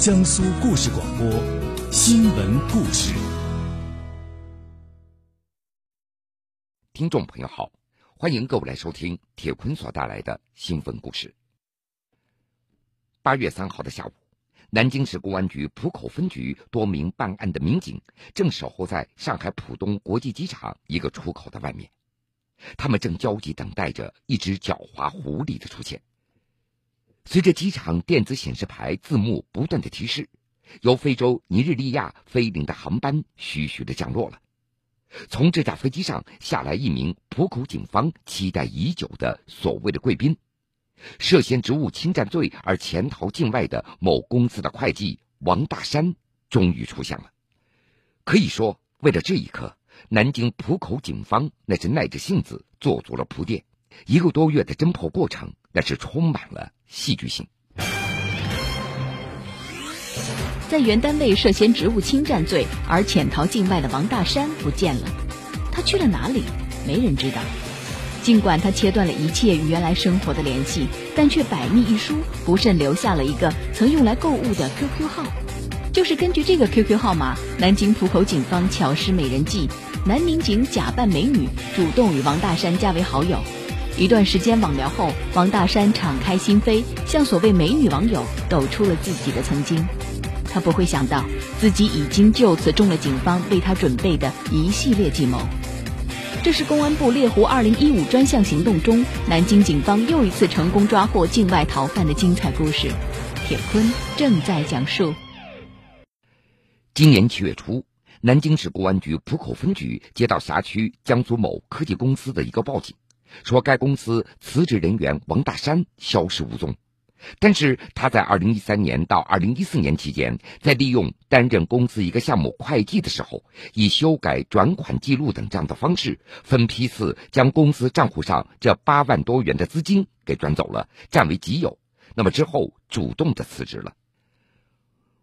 江苏故事广播新闻故事。听众朋友好，欢迎各位来收听铁坤所带来的新闻故事。八月三号的下午，南京市公安局浦口分局多名办案的民警正守候在上海浦东国际机场一个出口的外面，他们正焦急等待着一只狡猾狐狸的出现。随着机场电子显示牌字幕不断的提示，由非洲尼日利亚飞临的航班徐徐的降落了。从这架飞机上下来一名浦口警方期待已久的所谓的贵宾，涉嫌职务侵占罪而潜逃境外的某公司的会计王大山终于出现了。可以说，为了这一刻，南京浦口警方那是耐着性子做足了铺垫，一个多月的侦破过程那是充满了戏剧性。在原单位涉嫌职务侵占罪而潜逃境外的王大山不见了，他去了哪里？没人知道。尽管他切断了一切与原来生活的联系，但却百密一疏，不慎留下了一个曾用来购物的 QQ 号。就是根据这个 QQ 号码，南京浦口警方巧施美人计，男民警假扮美女，主动与王大山加为好友。一段时间网聊后，王大山敞开心扉，向所谓美女网友抖出了自己的曾经。他不会想到，自己已经就此中了警方为他准备的一系列计谋。这是公安部猎狐二零一五专项行动中，南京警方又一次成功抓获境外逃犯的精彩故事。铁坤正在讲述。今年七月初，南京市公安局浦口分局接到辖区江苏某科技公司的一个报警，说该公司辞职人员王大山消失无踪。但是他在二零一三年到二零一四年期间，在利用担任公司一个项目会计的时候，以修改转款记录等这样的方式，分批次将公司账户上这八万多元的资金给转走了，占为己有。那么之后主动的辞职了。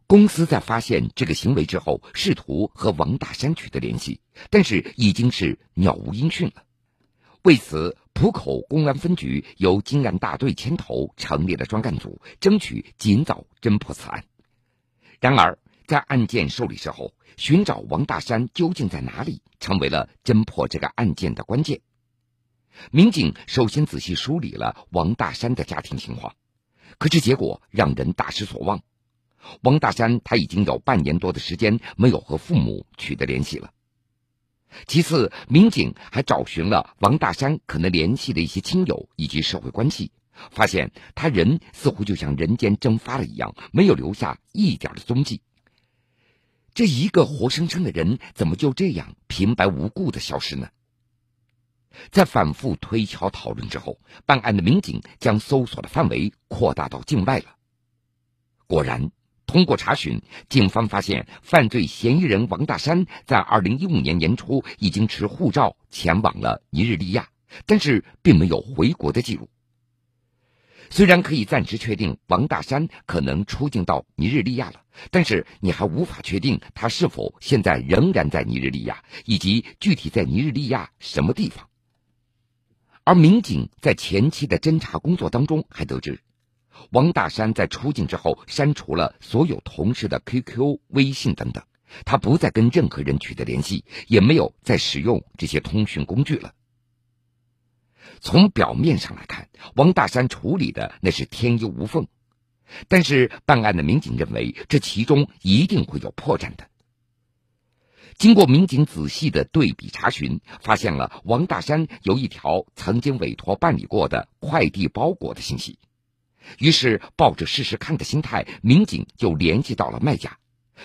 公司在发现这个行为之后，试图和王大山取得联系，但是已经是杳无音讯了。为此，浦口公安分局由经案大队牵头成立了专案组，争取尽早侦破此案。然而，在案件受理之后，寻找王大山究竟在哪里，成为了侦破这个案件的关键。民警首先仔细梳理了王大山的家庭情况，可是结果让人大失所望。王大山他已经有半年多的时间没有和父母取得联系了。其次，民警还找寻了王大山可能联系的一些亲友以及社会关系，发现他人似乎就像人间蒸发了一样，没有留下一点的踪迹。这一个活生生的人，怎么就这样平白无故的消失呢？在反复推敲讨论之后，办案的民警将搜索的范围扩大到境外了。果然。通过查询，警方发现犯罪嫌疑人王大山在二零一五年年初已经持护照前往了尼日利亚，但是并没有回国的记录。虽然可以暂时确定王大山可能出境到尼日利亚了，但是你还无法确定他是否现在仍然在尼日利亚，以及具体在尼日利亚什么地方。而民警在前期的侦查工作当中还得知。王大山在出境之后，删除了所有同事的 QQ、微信等等，他不再跟任何人取得联系，也没有再使用这些通讯工具了。从表面上来看，王大山处理的那是天衣无缝，但是办案的民警认为，这其中一定会有破绽的。经过民警仔细的对比查询，发现了王大山有一条曾经委托办理过的快递包裹的信息。于是，抱着试试看的心态，民警就联系到了卖家，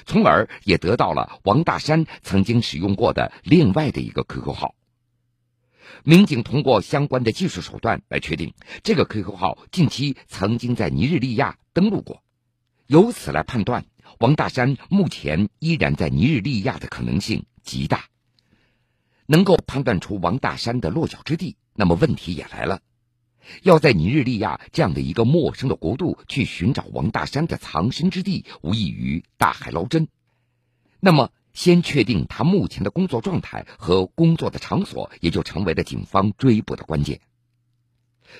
从而也得到了王大山曾经使用过的另外的一个 QQ 号。民警通过相关的技术手段来确定，这个 QQ 号近期曾经在尼日利亚登陆过，由此来判断，王大山目前依然在尼日利亚的可能性极大。能够判断出王大山的落脚之地，那么问题也来了。要在尼日利亚这样的一个陌生的国度去寻找王大山的藏身之地，无异于大海捞针。那么，先确定他目前的工作状态和工作的场所，也就成为了警方追捕的关键。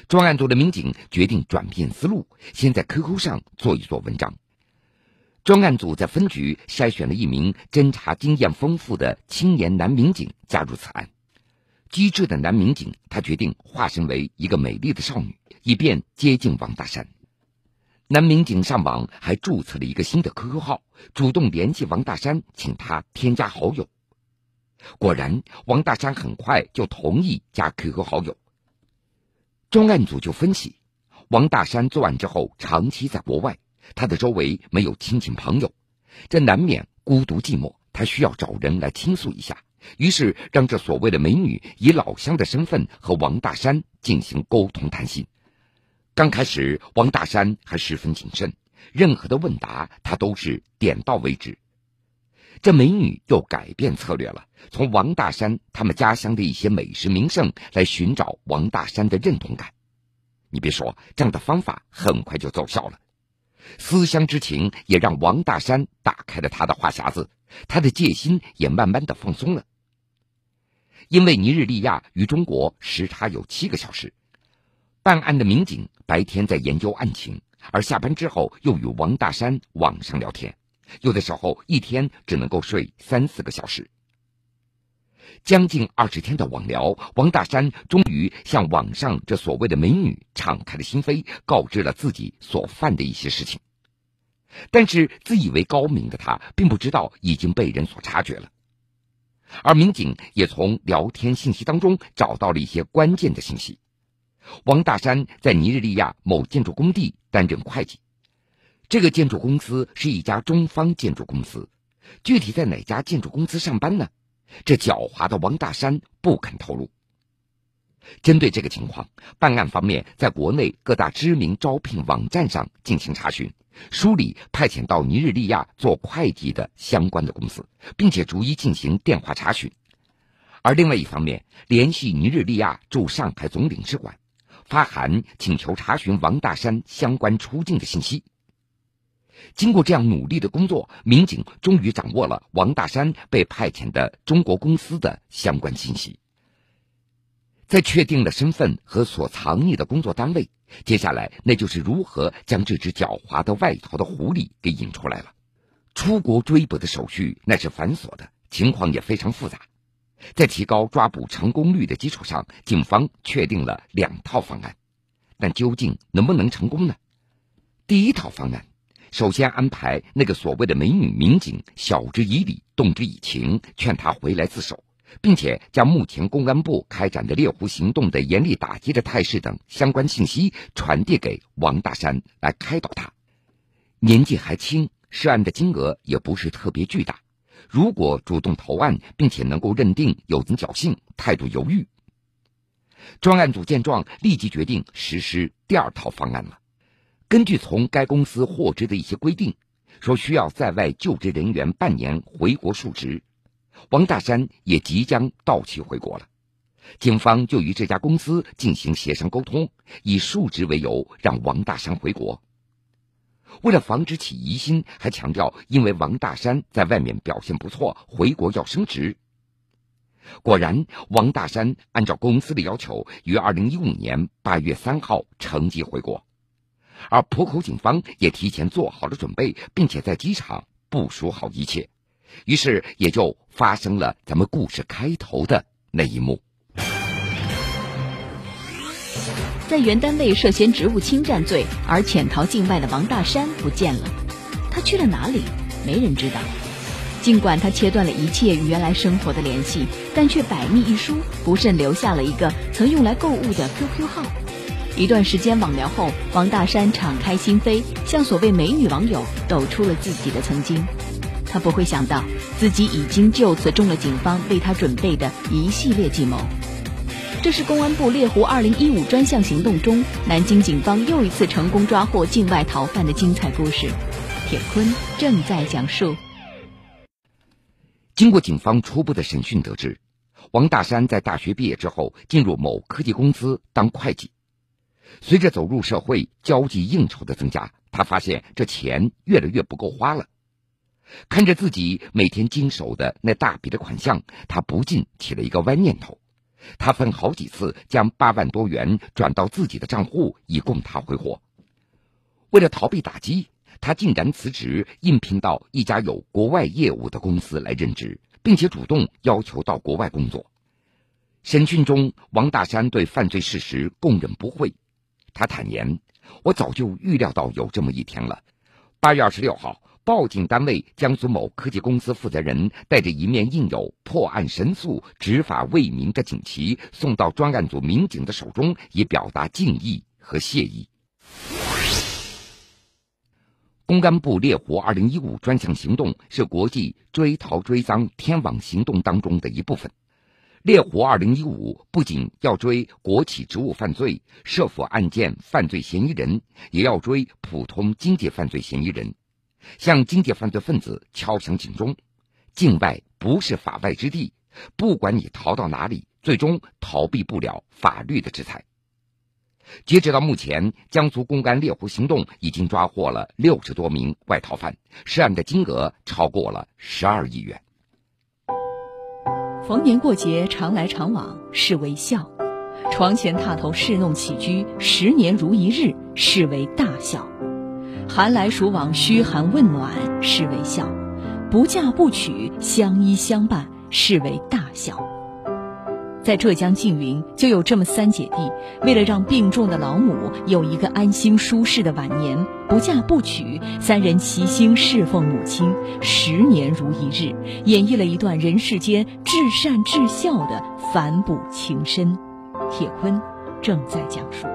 专案组的民警决定转变思路，先在 QQ 上做一做文章。专案组在分局筛选了一名侦查经验丰富的青年男民警加入此案。机智的男民警，他决定化身为一个美丽的少女，以便接近王大山。男民警上网还注册了一个新的 QQ 号，主动联系王大山，请他添加好友。果然，王大山很快就同意加 QQ 好友。专案组就分析，王大山作案之后长期在国外，他的周围没有亲戚朋友，这难免孤独寂寞，他需要找人来倾诉一下。于是，让这所谓的美女以老乡的身份和王大山进行沟通谈心。刚开始，王大山还十分谨慎，任何的问答他都是点到为止。这美女又改变策略了，从王大山他们家乡的一些美食名胜来寻找王大山的认同感。你别说，这样的方法很快就奏效了。思乡之情也让王大山打开了他的话匣子，他的戒心也慢慢的放松了。因为尼日利亚与中国时差有七个小时，办案的民警白天在研究案情，而下班之后又与王大山网上聊天，有的时候一天只能够睡三四个小时。将近二十天的网聊，王大山终于向网上这所谓的美女敞开了心扉，告知了自己所犯的一些事情。但是自以为高明的他，并不知道已经被人所察觉了。而民警也从聊天信息当中找到了一些关键的信息：王大山在尼日利亚某建筑工地担任会计，这个建筑公司是一家中方建筑公司，具体在哪家建筑公司上班呢？这狡猾的王大山不肯透露。针对这个情况，办案方面在国内各大知名招聘网站上进行查询。梳理派遣到尼日利亚做会计的相关的公司，并且逐一进行电话查询；而另外一方面，联系尼日利亚驻上海总领事馆，发函请求查询王大山相关出境的信息。经过这样努力的工作，民警终于掌握了王大山被派遣的中国公司的相关信息。在确定了身份和所藏匿的工作单位，接下来那就是如何将这只狡猾的外逃的狐狸给引出来了。出国追捕的手续那是繁琐的，情况也非常复杂。在提高抓捕成功率的基础上，警方确定了两套方案，但究竟能不能成功呢？第一套方案，首先安排那个所谓的美女民警晓之以理，动之以情，劝她回来自首。并且将目前公安部开展的猎狐行动的严厉打击的态势等相关信息传递给王大山，来开导他。年纪还轻，涉案的金额也不是特别巨大。如果主动投案，并且能够认定有人侥幸、态度犹豫，专案组见状立即决定实施第二套方案了。根据从该公司获知的一些规定，说需要在外就职人员半年回国述职。王大山也即将到期回国了，警方就与这家公司进行协商沟通，以述职为由让王大山回国。为了防止起疑心，还强调因为王大山在外面表现不错，回国要升职。果然，王大山按照公司的要求，于二零一五年八月三号乘机回国，而浦口警方也提前做好了准备，并且在机场部署好一切。于是也就发生了咱们故事开头的那一幕。在原单位涉嫌职务侵占罪而潜逃境外的王大山不见了，他去了哪里？没人知道。尽管他切断了一切与原来生活的联系，但却百密一疏，不慎留下了一个曾用来购物的 QQ 号。一段时间网聊后，王大山敞开心扉，向所谓美女网友抖出了自己的曾经。他不会想到，自己已经就此中了警方为他准备的一系列计谋。这是公安部猎狐二零一五专项行动中，南京警方又一次成功抓获境外逃犯的精彩故事。铁坤正在讲述。经过警方初步的审讯，得知王大山在大学毕业之后进入某科技公司当会计。随着走入社会，交际应酬的增加，他发现这钱越来越不够花了。看着自己每天经手的那大笔的款项，他不禁起了一个歪念头。他分好几次将八万多元转到自己的账户，以供他挥霍。为了逃避打击，他竟然辞职，应聘到一家有国外业务的公司来任职，并且主动要求到国外工作。审讯中，王大山对犯罪事实供认不讳。他坦言：“我早就预料到有这么一天了。”八月二十六号，报警单位江苏某科技公司负责人带着一面印有“破案神速、执法为民”的锦旗，送到专案组民警的手中，以表达敬意和谢意。公安部猎狐二零一五专项行动是国际追逃追赃天网行动当中的一部分。猎狐二零一五不仅要追国企职务犯罪、涉腐案件犯罪嫌疑人，也要追普通经济犯罪嫌疑人，向经济犯罪分子敲响警钟：境外不是法外之地，不管你逃到哪里，最终逃避不了法律的制裁。截止到目前，江苏公安猎狐行动已经抓获了六十多名外逃犯，涉案的金额超过了十二亿元。逢年过节常来常往是为孝，床前踏头侍弄起居十年如一日是为大孝，寒来暑往嘘寒问暖是为孝，不嫁不娶相依相伴是为大孝。在浙江缙云，就有这么三姐弟，为了让病重的老母有一个安心舒适的晚年，不嫁不娶，三人齐心侍奉母亲，十年如一日，演绎了一段人世间至善至孝的反哺情深。铁坤正在讲述。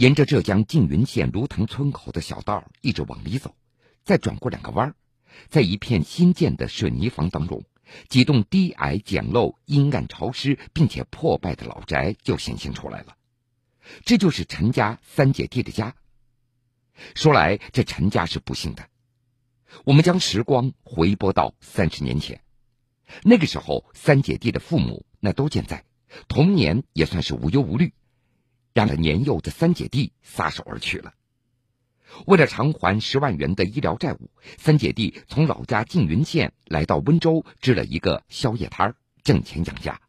沿着浙江缙云县芦藤村口的小道一直往里走，再转过两个弯儿。在一片新建的水泥房当中，几栋低矮、简陋、阴暗、潮湿，并且破败的老宅就显现出来了。这就是陈家三姐弟的家。说来，这陈家是不幸的。我们将时光回拨到三十年前，那个时候，三姐弟的父母那都健在，童年也算是无忧无虑，让了年幼的三姐弟撒手而去了。为了偿还十万元的医疗债务，三姐弟从老家缙云县来到温州支了一个宵夜摊儿，挣钱养家。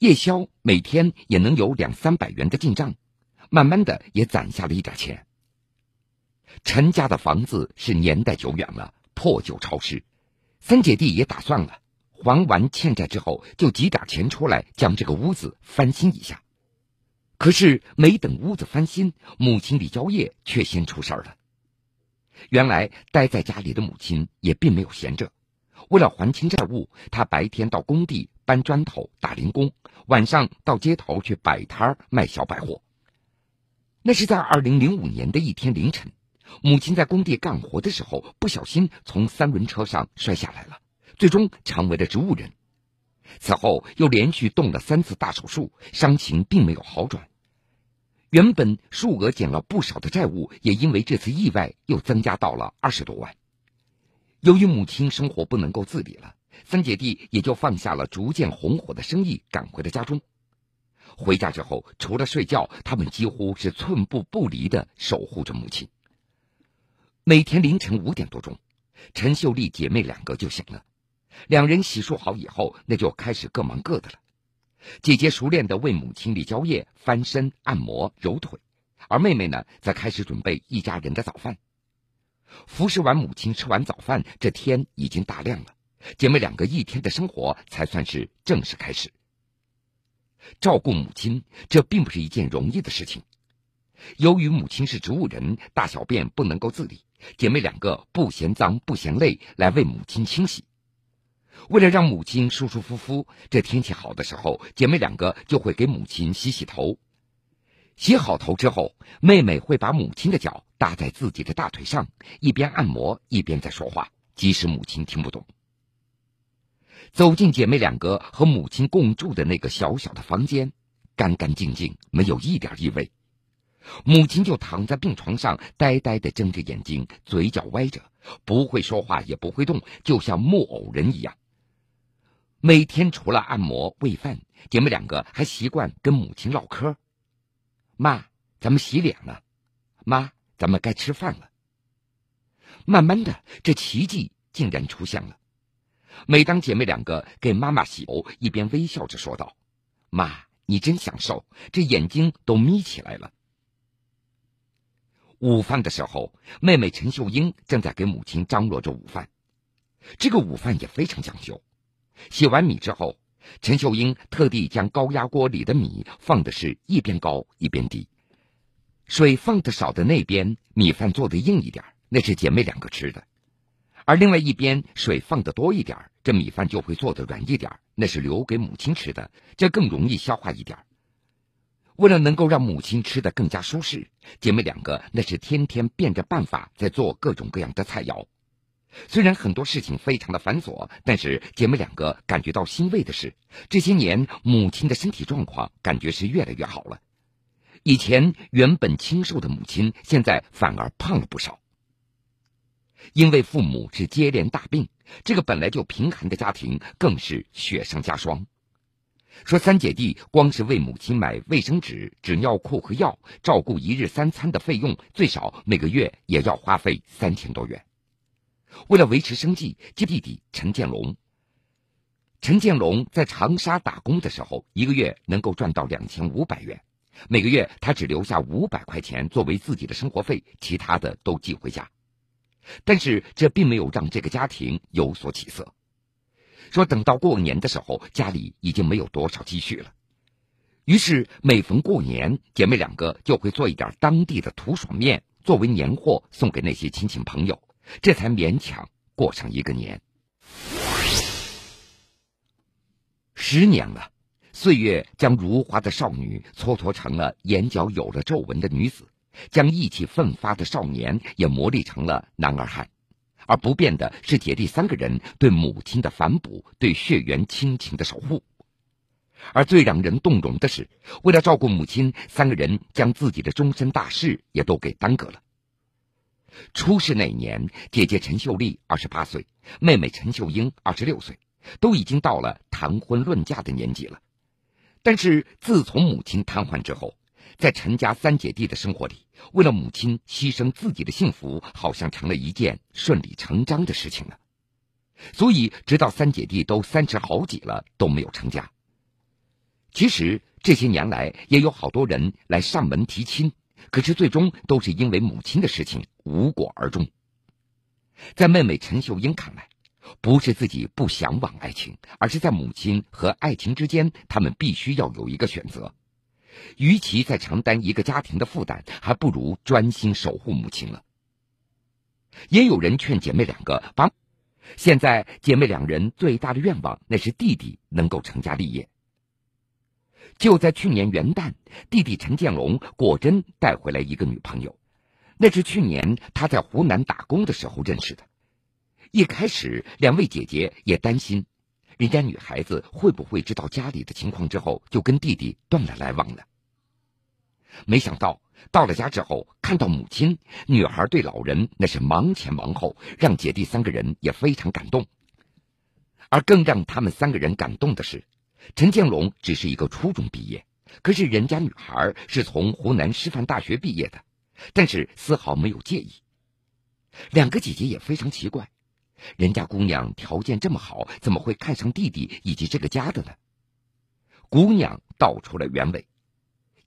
夜宵每天也能有两三百元的进账，慢慢的也攒下了一点钱。陈家的房子是年代久远了，破旧潮湿，三姐弟也打算了，还完欠债之后就挤点钱出来，将这个屋子翻新一下。可是没等屋子翻新，母亲李娇叶却先出事儿了。原来待在家里的母亲也并没有闲着，为了还清债务，她白天到工地搬砖头打零工，晚上到街头去摆摊儿卖小百货。那是在二零零五年的一天凌晨，母亲在工地干活的时候，不小心从三轮车上摔下来了，最终成为了植物人。此后又连续动了三次大手术，伤情并没有好转。原本数额减了不少的债务，也因为这次意外又增加到了二十多万。由于母亲生活不能够自理了，三姐弟也就放下了逐渐红火的生意，赶回了家中。回家之后，除了睡觉，他们几乎是寸步不离的守护着母亲。每天凌晨五点多钟，陈秀丽姐妹两个就醒了，两人洗漱好以后，那就开始各忙各的了。姐姐熟练的为母亲李娇叶翻身、按摩、揉腿，而妹妹呢，则开始准备一家人的早饭。服侍完母亲，吃完早饭，这天已经大亮了。姐妹两个一天的生活才算是正式开始。照顾母亲，这并不是一件容易的事情。由于母亲是植物人，大小便不能够自理，姐妹两个不嫌脏不嫌累，来为母亲清洗。为了让母亲舒舒服服，这天气好的时候，姐妹两个就会给母亲洗洗头。洗好头之后，妹妹会把母亲的脚搭在自己的大腿上，一边按摩一边在说话，即使母亲听不懂。走进姐妹两个和母亲共住的那个小小的房间，干干净净，没有一点异味。母亲就躺在病床上，呆呆的睁着眼睛，嘴角歪着，不会说话，也不会动，就像木偶人一样。每天除了按摩喂饭，姐妹两个还习惯跟母亲唠嗑。妈，咱们洗脸了。妈，咱们该吃饭了。慢慢的，这奇迹竟然出现了。每当姐妹两个给妈妈洗头，一边微笑着说道：“妈，你真享受，这眼睛都眯起来了。午饭的时候，妹妹陈秀英正在给母亲张罗着午饭。这个午饭也非常讲究。洗完米之后，陈秀英特地将高压锅里的米放的是一边高一边低，水放的少的那边米饭做的硬一点，那是姐妹两个吃的；而另外一边水放的多一点，这米饭就会做的软一点，那是留给母亲吃的，这更容易消化一点。为了能够让母亲吃得更加舒适，姐妹两个那是天天变着办法在做各种各样的菜肴。虽然很多事情非常的繁琐，但是姐妹两个感觉到欣慰的是，这些年母亲的身体状况感觉是越来越好了。以前原本清瘦的母亲，现在反而胖了不少。因为父母是接连大病，这个本来就贫寒的家庭更是雪上加霜。说三姐弟光是为母亲买卫生纸、纸尿裤和药，照顾一日三餐的费用，最少每个月也要花费三千多元。为了维持生计，接弟弟陈建龙。陈建龙在长沙打工的时候，一个月能够赚到两千五百元，每个月他只留下五百块钱作为自己的生活费，其他的都寄回家。但是这并没有让这个家庭有所起色。说等到过年的时候，家里已经没有多少积蓄了。于是每逢过年，姐妹两个就会做一点当地的土爽面作为年货送给那些亲戚朋友，这才勉强过上一个年。十年了，岁月将如花的少女蹉跎成了眼角有了皱纹的女子，将意气奋发的少年也磨砺成了男儿汉。而不变的是姐弟三个人对母亲的反哺，对血缘亲情的守护。而最让人动容的是，为了照顾母亲，三个人将自己的终身大事也都给耽搁了。出事那年，姐姐陈秀丽二十八岁，妹妹陈秀英二十六岁，都已经到了谈婚论嫁的年纪了。但是自从母亲瘫痪之后，在陈家三姐弟的生活里，为了母亲牺牲自己的幸福，好像成了一件顺理成章的事情了。所以，直到三姐弟都三十好几了，都没有成家。其实这些年来，也有好多人来上门提亲，可是最终都是因为母亲的事情无果而终。在妹妹陈秀英看来，不是自己不向往爱情，而是在母亲和爱情之间，他们必须要有一个选择。与其再承担一个家庭的负担，还不如专心守护母亲了。也有人劝姐妹两个把，现在姐妹两人最大的愿望，那是弟弟能够成家立业。就在去年元旦，弟弟陈建龙果真带回来一个女朋友，那是去年他在湖南打工的时候认识的。一开始，两位姐姐也担心。人家女孩子会不会知道家里的情况之后，就跟弟弟断了来往了？没想到到了家之后，看到母亲，女孩对老人那是忙前忙后，让姐弟三个人也非常感动。而更让他们三个人感动的是，陈建龙只是一个初中毕业，可是人家女孩是从湖南师范大学毕业的，但是丝毫没有介意。两个姐姐也非常奇怪。人家姑娘条件这么好，怎么会看上弟弟以及这个家的呢？姑娘道出了原委。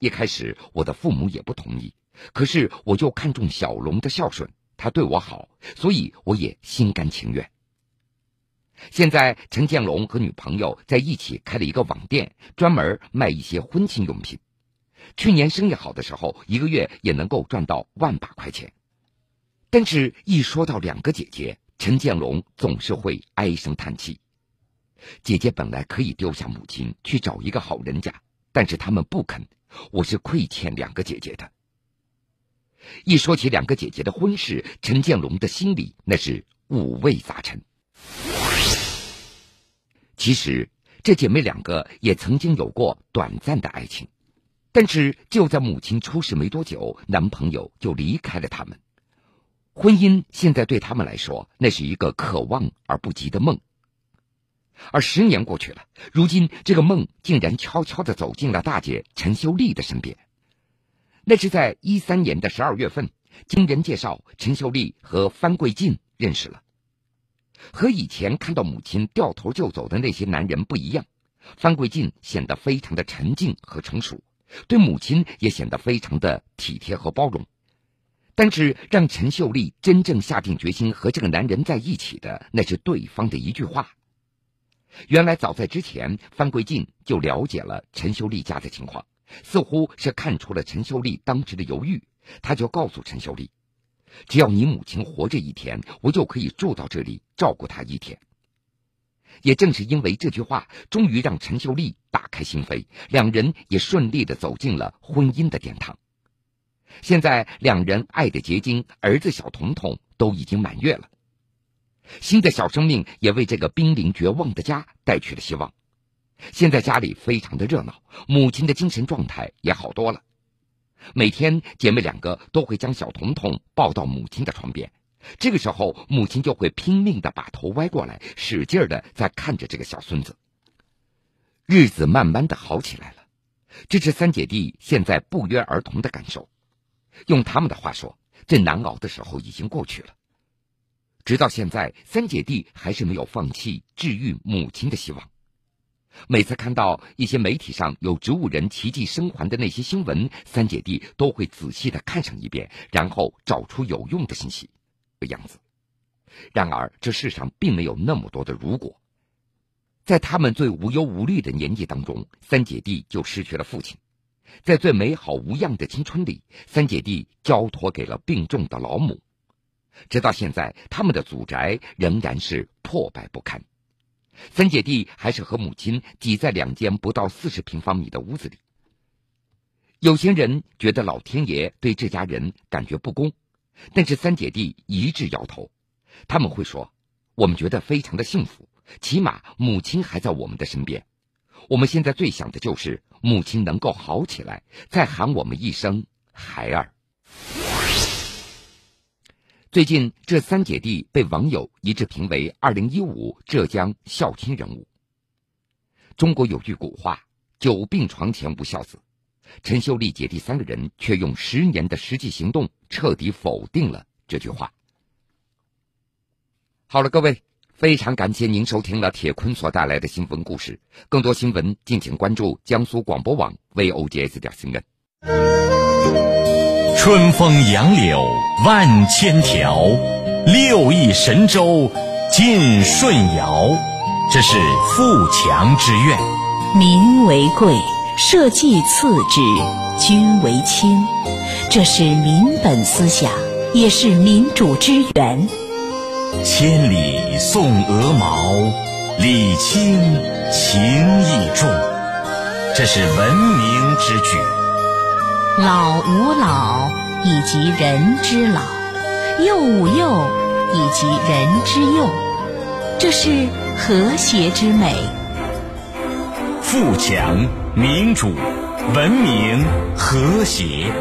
一开始我的父母也不同意，可是我就看中小龙的孝顺，他对我好，所以我也心甘情愿。现在陈建龙和女朋友在一起开了一个网店，专门卖一些婚庆用品。去年生意好的时候，一个月也能够赚到万把块钱。但是，一说到两个姐姐，陈建龙总是会唉声叹气。姐姐本来可以丢下母亲去找一个好人家，但是他们不肯。我是亏欠两个姐姐的。一说起两个姐姐的婚事，陈建龙的心里那是五味杂陈。其实，这姐妹两个也曾经有过短暂的爱情，但是就在母亲出事没多久，男朋友就离开了他们。婚姻现在对他们来说，那是一个可望而不及的梦。而十年过去了，如今这个梦竟然悄悄的走进了大姐陈秀丽的身边。那是在一三年的十二月份，经人介绍，陈秀丽和范贵进认识了。和以前看到母亲掉头就走的那些男人不一样，方贵进显得非常的沉静和成熟，对母亲也显得非常的体贴和包容。但是，让陈秀丽真正下定决心和这个男人在一起的，那是对方的一句话。原来，早在之前，范贵晋就了解了陈秀丽家的情况，似乎是看出了陈秀丽当时的犹豫，他就告诉陈秀丽：“只要你母亲活着一天，我就可以住到这里照顾她一天。”也正是因为这句话，终于让陈秀丽打开心扉，两人也顺利的走进了婚姻的殿堂。现在两人爱的结晶，儿子小彤彤都已经满月了，新的小生命也为这个濒临绝望的家带去了希望。现在家里非常的热闹，母亲的精神状态也好多了。每天姐妹两个都会将小彤彤抱到母亲的床边，这个时候母亲就会拼命的把头歪过来，使劲的在看着这个小孙子。日子慢慢的好起来了，这是三姐弟现在不约而同的感受。用他们的话说，最难熬的时候已经过去了。直到现在，三姐弟还是没有放弃治愈母亲的希望。每次看到一些媒体上有植物人奇迹生还的那些新闻，三姐弟都会仔细的看上一遍，然后找出有用的信息。的样子。然而，这世上并没有那么多的如果。在他们最无忧无虑的年纪当中，三姐弟就失去了父亲。在最美好无恙的青春里，三姐弟交托给了病重的老母。直到现在，他们的祖宅仍然是破败不堪。三姐弟还是和母亲挤在两间不到四十平方米的屋子里。有些人觉得老天爷对这家人感觉不公，但是三姐弟一致摇头。他们会说：“我们觉得非常的幸福，起码母亲还在我们的身边。我们现在最想的就是。”母亲能够好起来，再喊我们一声孩儿。最近，这三姐弟被网友一致评为二零一五浙江孝亲人物。中国有句古话：“久病床前无孝子。”陈秀丽姐弟三个人却用十年的实际行动彻底否定了这句话。好了，各位。非常感谢您收听了铁坤所带来的新闻故事。更多新闻，敬请关注江苏广播网 v o g s 点新闻。春风杨柳万千条，六艺神州尽舜尧。这是富强之愿。民为贵，社稷次之，君为轻。这是民本思想，也是民主之源。千里送鹅毛，礼轻情意重，这是文明之举。老吾老以及人之老，幼吾幼以及人之幼，这是和谐之美。富强、民主、文明、和谐，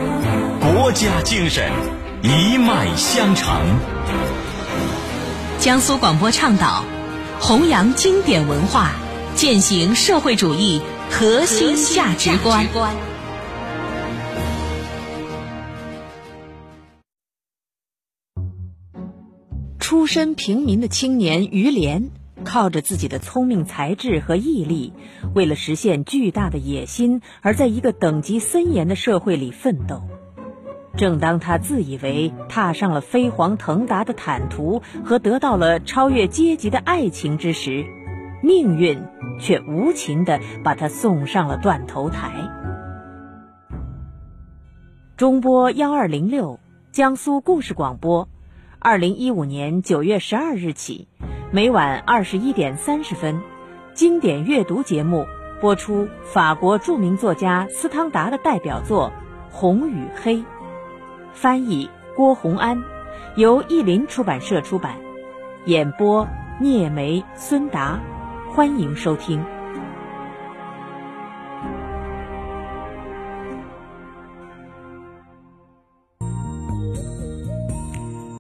国家精神一脉相承。江苏广播倡导弘扬经典文化，践行社会主义核心价值观。出身平民的青年于连，靠着自己的聪明才智和毅力，为了实现巨大的野心，而在一个等级森严的社会里奋斗。正当他自以为踏上了飞黄腾达的坦途和得到了超越阶级的爱情之时，命运却无情地把他送上了断头台。中波幺二零六，江苏故事广播，二零一五年九月十二日起，每晚二十一点三十分，经典阅读节目播出法国著名作家司汤达的代表作《红与黑》。翻译郭洪安，由译林出版社出版，演播聂梅、孙达，欢迎收听。